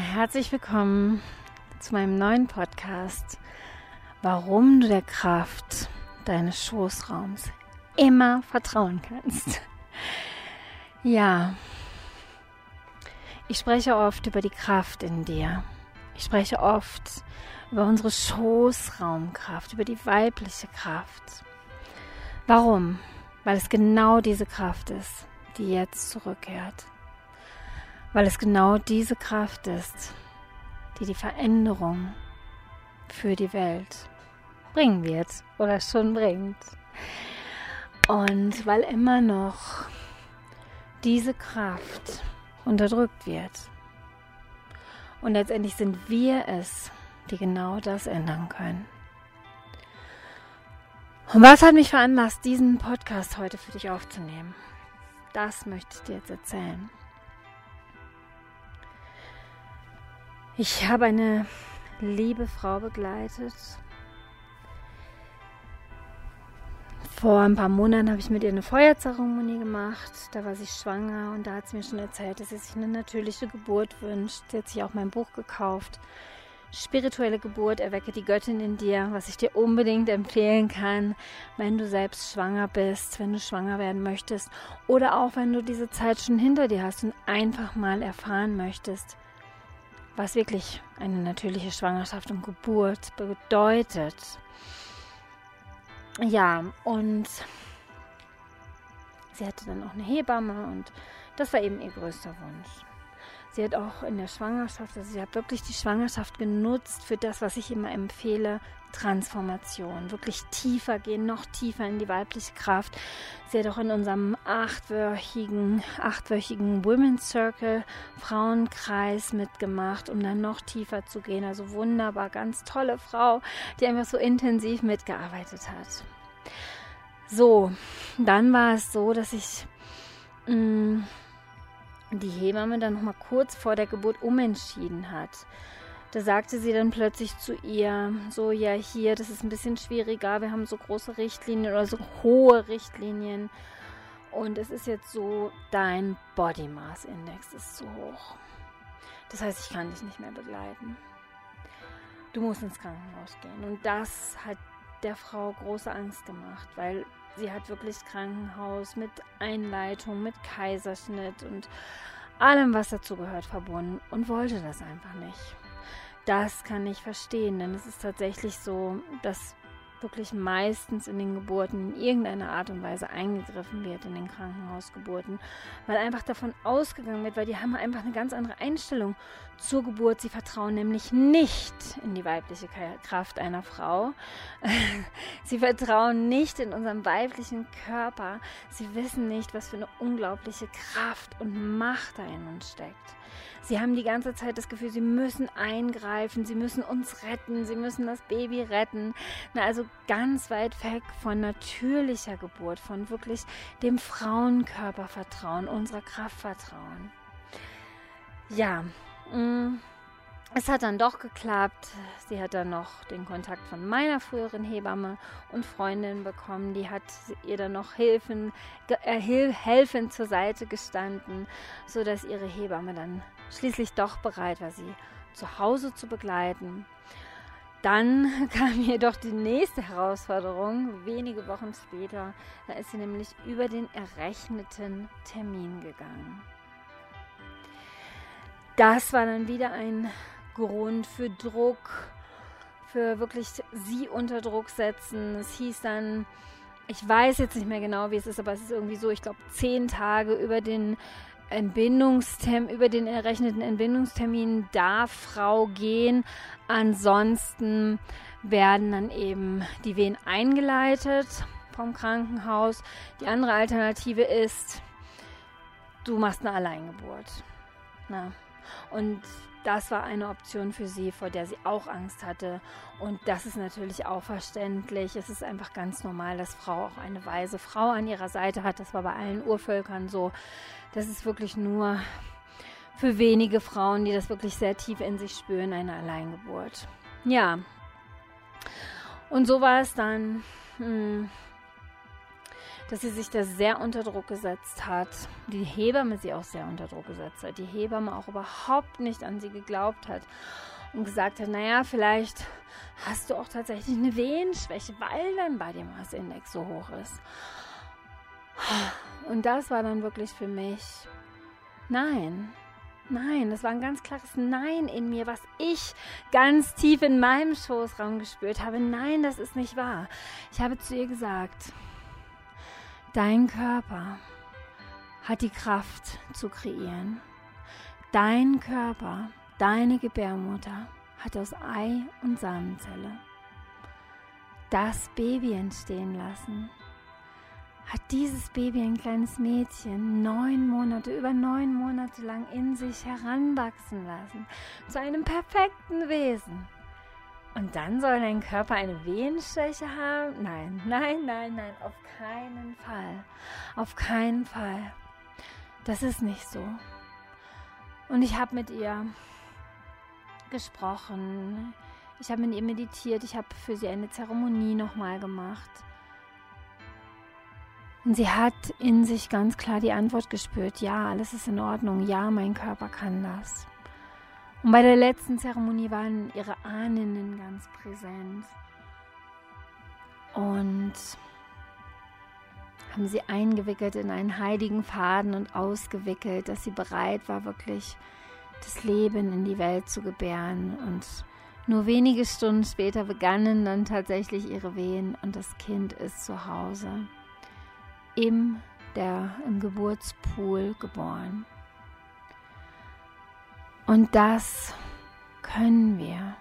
herzlich willkommen zu meinem neuen Podcast, warum du der Kraft deines Schoßraums immer vertrauen kannst. Ja, ich spreche oft über die Kraft in dir. Ich spreche oft über unsere Schoßraumkraft, über die weibliche Kraft. Warum? Weil es genau diese Kraft ist, die jetzt zurückkehrt weil es genau diese Kraft ist, die die Veränderung für die Welt bringen wird oder schon bringt. Und weil immer noch diese Kraft unterdrückt wird. Und letztendlich sind wir es, die genau das ändern können. Und was hat mich veranlasst, diesen Podcast heute für dich aufzunehmen? Das möchte ich dir jetzt erzählen. Ich habe eine liebe Frau begleitet. Vor ein paar Monaten habe ich mit ihr eine Feuerzeremonie gemacht. Da war sie schwanger und da hat sie mir schon erzählt, dass sie sich eine natürliche Geburt wünscht. Sie hat sich auch mein Buch gekauft. Spirituelle Geburt, erwecke die Göttin in dir, was ich dir unbedingt empfehlen kann, wenn du selbst schwanger bist, wenn du schwanger werden möchtest oder auch wenn du diese Zeit schon hinter dir hast und einfach mal erfahren möchtest, was wirklich eine natürliche Schwangerschaft und Geburt bedeutet. Ja, und sie hatte dann auch eine Hebamme und das war eben ihr größter Wunsch. Sie hat auch in der Schwangerschaft, also sie hat wirklich die Schwangerschaft genutzt für das, was ich immer empfehle, Transformation. Wirklich tiefer gehen, noch tiefer in die weibliche Kraft. Sie hat auch in unserem achtwöchigen, achtwöchigen Women's Circle Frauenkreis mitgemacht, um dann noch tiefer zu gehen. Also wunderbar, ganz tolle Frau, die einfach so intensiv mitgearbeitet hat. So, dann war es so, dass ich mh, mm, die Hebamme dann noch mal kurz vor der Geburt umentschieden hat. Da sagte sie dann plötzlich zu ihr, so ja hier, das ist ein bisschen schwieriger, wir haben so große Richtlinien oder so hohe Richtlinien und es ist jetzt so, dein Body Mass Index ist zu hoch. Das heißt, ich kann dich nicht mehr begleiten. Du musst ins Krankenhaus gehen. Und das hat der Frau große Angst gemacht, weil sie hat wirklich Krankenhaus mit Einleitung, mit Kaiserschnitt und allem, was dazu gehört, verbunden und wollte das einfach nicht. Das kann ich verstehen, denn es ist tatsächlich so, dass wirklich meistens in den Geburten in irgendeiner Art und Weise eingegriffen wird in den Krankenhausgeburten, weil einfach davon ausgegangen wird, weil die haben einfach eine ganz andere Einstellung zur Geburt. Sie vertrauen nämlich nicht in die weibliche Kraft einer Frau. Sie vertrauen nicht in unseren weiblichen Körper. Sie wissen nicht, was für eine unglaubliche Kraft und Macht da in uns steckt. Sie haben die ganze Zeit das Gefühl, sie müssen eingreifen, sie müssen uns retten, sie müssen das Baby retten. Na, also ganz weit weg von natürlicher Geburt, von wirklich dem Frauenkörper vertrauen, unserer Kraft vertrauen. Ja, mh, mm, es hat dann doch geklappt. Sie hat dann noch den Kontakt von meiner früheren Hebamme und Freundin bekommen. Die hat ihr dann noch Hilfen, äh, helfend zur Seite gestanden, sodass ihre Hebamme dann schließlich doch bereit war, sie zu Hause zu begleiten. Dann kam jedoch die nächste Herausforderung, wenige Wochen später. Da ist sie nämlich über den errechneten Termin gegangen. Das war dann wieder ein Grund für Druck, für wirklich sie unter Druck setzen. Es hieß dann, ich weiß jetzt nicht mehr genau, wie es ist, aber es ist irgendwie so, ich glaube, zehn Tage über den Entbindungstermin, über den errechneten Entbindungstermin darf Frau gehen. Ansonsten werden dann eben die Wehen eingeleitet vom Krankenhaus. Die andere Alternative ist, du machst eine Alleingeburt. Na. Und das war eine Option für sie, vor der sie auch Angst hatte. Und das ist natürlich auch verständlich. Es ist einfach ganz normal, dass Frau auch eine weise Frau an ihrer Seite hat. Das war bei allen Urvölkern so. Das ist wirklich nur für wenige Frauen, die das wirklich sehr tief in sich spüren, eine Alleingeburt. Ja. Und so war es dann. Hm, dass sie sich da sehr unter Druck gesetzt hat. Die Hebamme sie auch sehr unter Druck gesetzt hat. Die Hebamme auch überhaupt nicht an sie geglaubt hat und gesagt hat, naja, vielleicht hast du auch tatsächlich eine Wehenschwäche, weil dein Body Mass Index so hoch ist. Und das war dann wirklich für mich, nein, nein, das war ein ganz klares Nein in mir, was ich ganz tief in meinem Schoßraum gespürt habe. Nein, das ist nicht wahr. Ich habe zu ihr gesagt, dein Körper hat die Kraft zu kreieren. Dein Körper, deine Gebärmutter hat aus Ei und Samenzelle das Baby entstehen lassen hat dieses Baby, ein kleines Mädchen, neun Monate, über neun Monate lang in sich heranwachsen lassen, zu einem perfekten Wesen. Und dann soll dein Körper eine Wehenschwäche haben? Nein, nein, nein, nein, auf keinen Fall. Auf keinen Fall. Das ist nicht so. Und ich habe mit ihr gesprochen. Ich habe mit ihr meditiert. Ich habe für sie eine Zeremonie nochmal gemacht. Und sie hat in sich ganz klar die Antwort gespürt, ja, alles ist in Ordnung, ja, mein Körper kann das. Und bei der letzten Zeremonie waren ihre Ahnen ganz präsent und haben sie eingewickelt in einen heiligen Faden und ausgewickelt, dass sie bereit war, wirklich das Leben in die Welt zu gebären. Und nur wenige Stunden später begannen dann tatsächlich ihre Wehen und das Kind ist zu Hause im, der, im Geburtspool geboren. Und das können wir.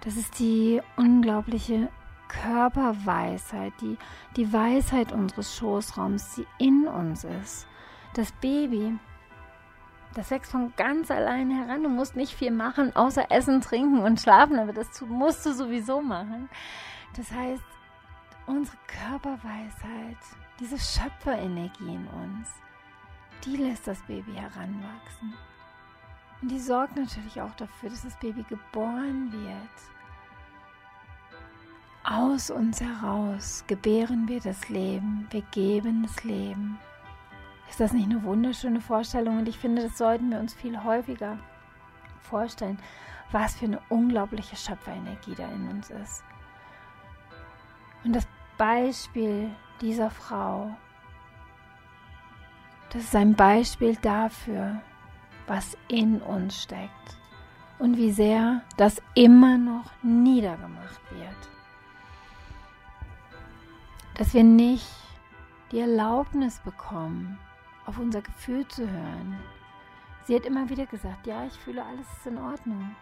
Das ist die unglaubliche Körperweisheit, die, die Weisheit unseres Schoßraums, die in uns ist. Das Baby, das wächst von ganz allein heran. Du musst nicht viel machen, außer essen, trinken und schlafen, aber das musst du sowieso machen. Das heißt, unsere Körperweisheit, diese Schöpferenergie in uns, die lässt das Baby heranwachsen. Und die sorgt natürlich auch dafür, dass das Baby geboren wird. Aus uns heraus gebären wir das Leben, wir geben das Leben. Ist das nicht eine wunderschöne Vorstellung? Und ich finde, das sollten wir uns viel häufiger vorstellen, was für eine unglaubliche Schöpferenergie da in uns ist. Und das Beispiel dieser Frau, das ist ein Beispiel dafür, was in uns steckt und wie sehr das immer noch niedergemacht wird. Dass wir nicht die Erlaubnis bekommen, auf unser Gefühl zu hören. Sie hat immer wieder gesagt, ja, ich fühle, alles ist in Ordnung.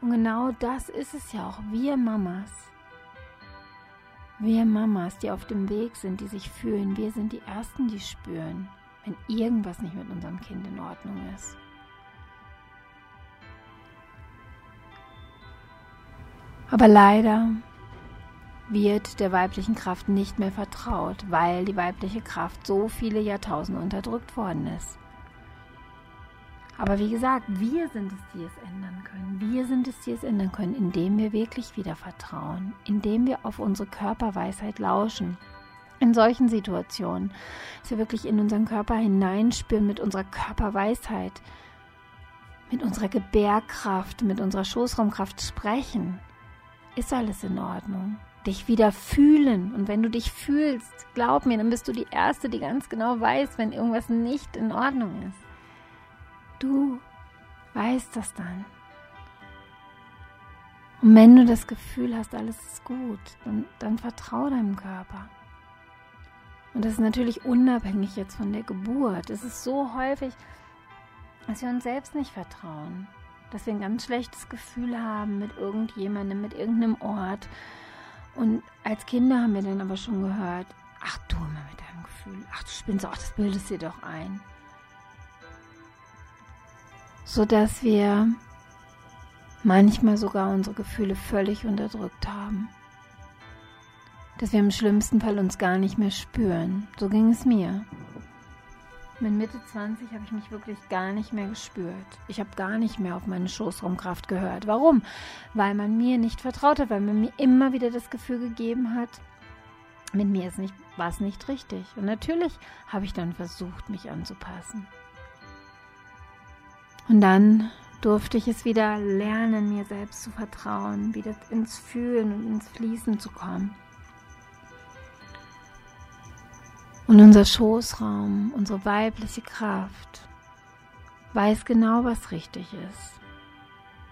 Und genau das ist es ja auch, wir Mamas wir Mamas, die auf dem Weg sind, die sich fühlen, wir sind die Ersten, die spüren, wenn irgendwas nicht mit unserem Kind in Ordnung ist. Aber leider wird der weiblichen Kraft nicht mehr vertraut, weil die weibliche Kraft so viele Jahrtausende unterdrückt worden ist. Aber wie gesagt, wir sind es, die es ändern können. Wir sind es, die es ändern können, indem wir wirklich wieder vertrauen, indem wir auf unsere Körperweisheit lauschen. In solchen Situationen, dass wir wirklich in unseren Körper hineinspüren mit unserer Körperweisheit, mit unserer Gebärkraft, mit unserer Schoßraumkraft sprechen, ist alles in Ordnung. Dich wieder fühlen. Und wenn du dich fühlst, glaub mir, dann bist du die Erste, die ganz genau weiß, wenn irgendwas nicht in Ordnung ist. Du weißt das dann. Und wenn du das Gefühl hast, alles ist gut, dann, dann vertraue deinem Körper. Und das ist natürlich unabhängig jetzt von der Geburt. Es ist so häufig, dass wir uns selbst nicht vertrauen. Dass wir ein ganz schlechtes Gefühl haben mit irgendjemandem, mit irgendeinem Ort. Und als Kinder haben wir dann aber schon gehört, ach du immer mit deinem Gefühl, ach du spinnst, ach das bildest dir doch ein sodass wir manchmal sogar unsere Gefühle völlig unterdrückt haben. Dass wir im schlimmsten Fall uns gar nicht mehr spüren. So ging es mir. Mit Mitte 20 habe ich mich wirklich gar nicht mehr gespürt. Ich habe gar nicht mehr auf meine Schoßraumkraft gehört. Warum? Weil man mir nicht vertraut hat, weil man mir immer wieder das Gefühl gegeben hat, mit mir ist nicht war es nicht richtig. Und natürlich habe ich dann versucht, mich anzupassen. Und dann durfte ich es wieder lernen, mir selbst zu vertrauen, wieder ins Fühlen und ins Fließen zu kommen. Und unser Schoßraum, unsere weibliche Kraft, weiß genau, was richtig ist.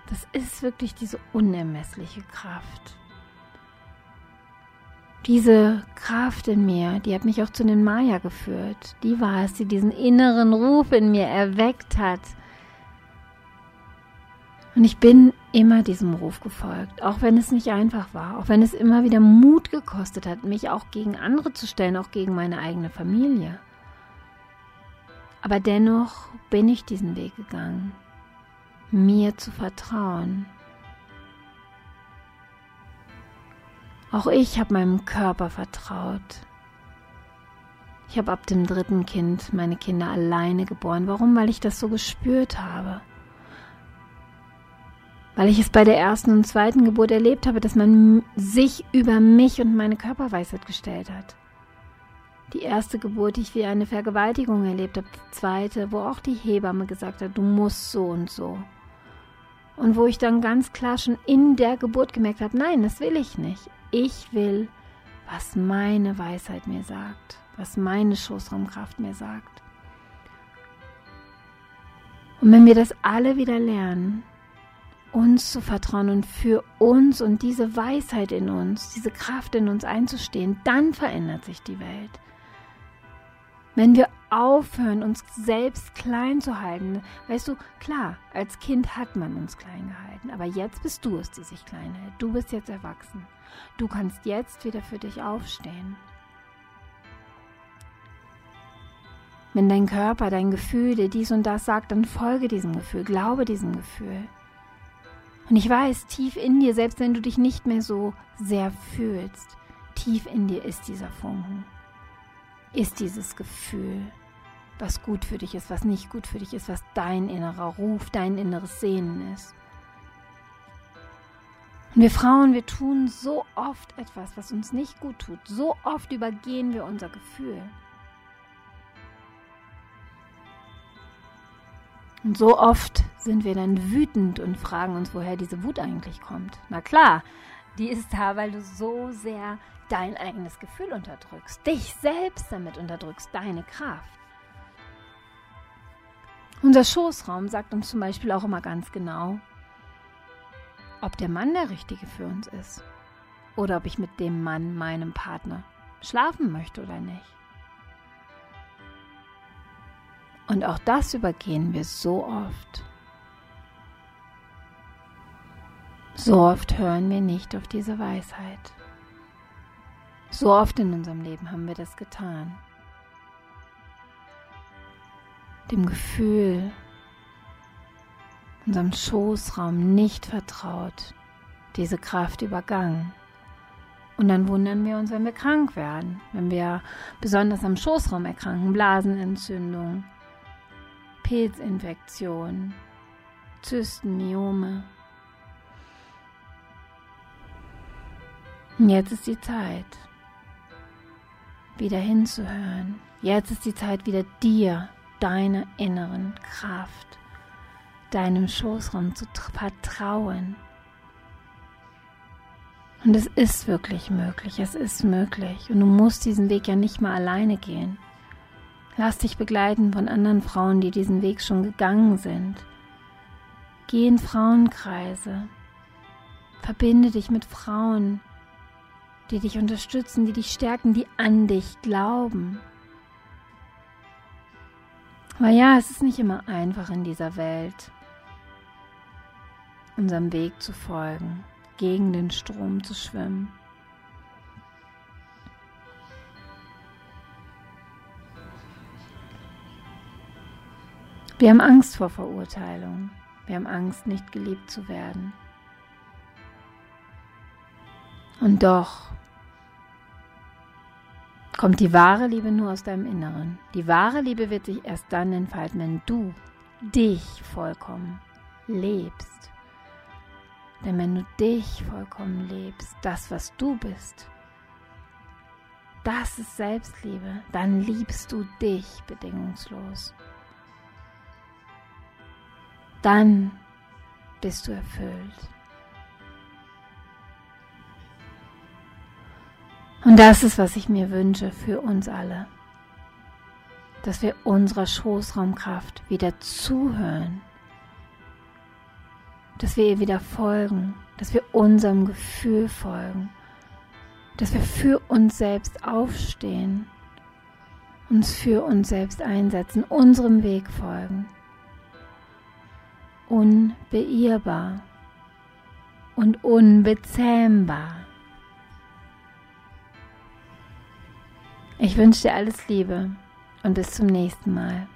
Das ist wirklich diese unermessliche Kraft. Diese Kraft in mir, die hat mich auch zu den Maya geführt. Die war es, die diesen inneren Ruf in mir erweckt hat. Und ich bin immer diesem Ruf gefolgt, auch wenn es nicht einfach war, auch wenn es immer wieder Mut gekostet hat, mich auch gegen andere zu stellen, auch gegen meine eigene Familie. Aber dennoch bin ich diesen Weg gegangen, mir zu vertrauen. Auch ich habe meinem Körper vertraut. Ich habe ab dem dritten Kind meine Kinder alleine geboren. Warum? Weil ich das so gespürt habe. Weil ich es bei der ersten und zweiten Geburt erlebt habe, dass man sich über mich und meine Körperweisheit gestellt hat. Die erste Geburt, die ich wie eine Vergewaltigung erlebt habe, die zweite, wo auch die Hebamme gesagt hat, du musst so und so. Und wo ich dann ganz klar schon in der Geburt gemerkt habe, nein, das will ich nicht. Ich will, was meine Weisheit mir sagt, was meine Schoßraumkraft mir sagt. Und wenn wir das alle wieder lernen, uns zu vertrauen und für uns und diese Weisheit in uns, diese Kraft in uns einzustehen, dann verändert sich die Welt. Wenn wir aufhören, uns selbst klein zu halten, weißt du, klar, als Kind hat man uns klein gehalten, aber jetzt bist du es, die sich klein hält. Du bist jetzt erwachsen. Du kannst jetzt wieder für dich aufstehen. Wenn dein Körper, dein Gefühl dir dies und das sagt, dann folge diesem Gefühl, glaube diesem Gefühl. Und ich weiß, tief in dir, selbst wenn du dich nicht mehr so sehr fühlst, tief in dir ist dieser Funken ist dieses Gefühl, was gut für dich ist, was nicht gut für dich ist, was dein innerer Ruf, dein inneres Sehnen ist. Und wir Frauen, wir tun so oft etwas, was uns nicht gut tut. So oft übergehen wir unser Gefühl. Und so oft sind wir dann wütend und fragen uns, woher diese Wut eigentlich kommt. Na klar, die ist da, weil du so sehr dein eigenes Gefühl unterdrückst, dich selbst damit unterdrückst, deine Kraft. Unser Schoßraum sagt uns zum Beispiel auch immer ganz genau, ob der Mann der Richtige für uns ist oder ob ich mit dem Mann, meinem Partner, schlafen möchte oder nicht. Und auch das übergehen wir so oft. So oft hören wir nicht auf diese Weisheit. So oft in unserem Leben haben wir das getan. Dem Gefühl, unserem Schoßraum nicht vertraut, diese Kraft übergangen. Und dann wundern wir uns, wenn wir krank werden, wenn wir besonders am Schoßraum erkranken, Blasenentzündung, Pilzinfektion, Zysten, Myome. Und jetzt ist die Zeit, wieder hinzuhören. Jetzt ist die Zeit, wieder dir, deiner inneren Kraft, deinem Schoßraum zu vertrauen. Und es ist wirklich möglich, es ist möglich. Und du musst diesen Weg ja nicht mal alleine gehen. Lass dich begleiten von anderen Frauen, die diesen Weg schon gegangen sind. Geh in Frauenkreise. Verbinde dich mit Frauen, die dich unterstützen, die dich stärken, die an dich glauben. Aber ja, es ist nicht immer einfach in dieser Welt, unserem Weg zu folgen, gegen den Strom zu schwimmen. Wir haben Angst vor Verurteilung. Wir haben Angst, nicht geliebt zu werden. Und doch kommt die wahre Liebe nur aus deinem Inneren. Die wahre Liebe wird sich erst dann entfalten, wenn du dich vollkommen lebst. Denn wenn du dich vollkommen lebst, das, was du bist, das ist Selbstliebe, dann liebst du dich bedingungslos. Dann bist du erfüllt. Und das ist, was ich mir wünsche für uns alle. Dass wir unserer Schoßraumkraft wieder zuhören. Dass wir ihr wieder folgen. Dass wir unserem Gefühl folgen. Dass wir für uns selbst aufstehen. Uns für uns selbst einsetzen. Unserem Weg folgen. Unbeirrbar. Und unbezähmbar. Ich wünsche dir alles Liebe und bis zum nächsten Mal.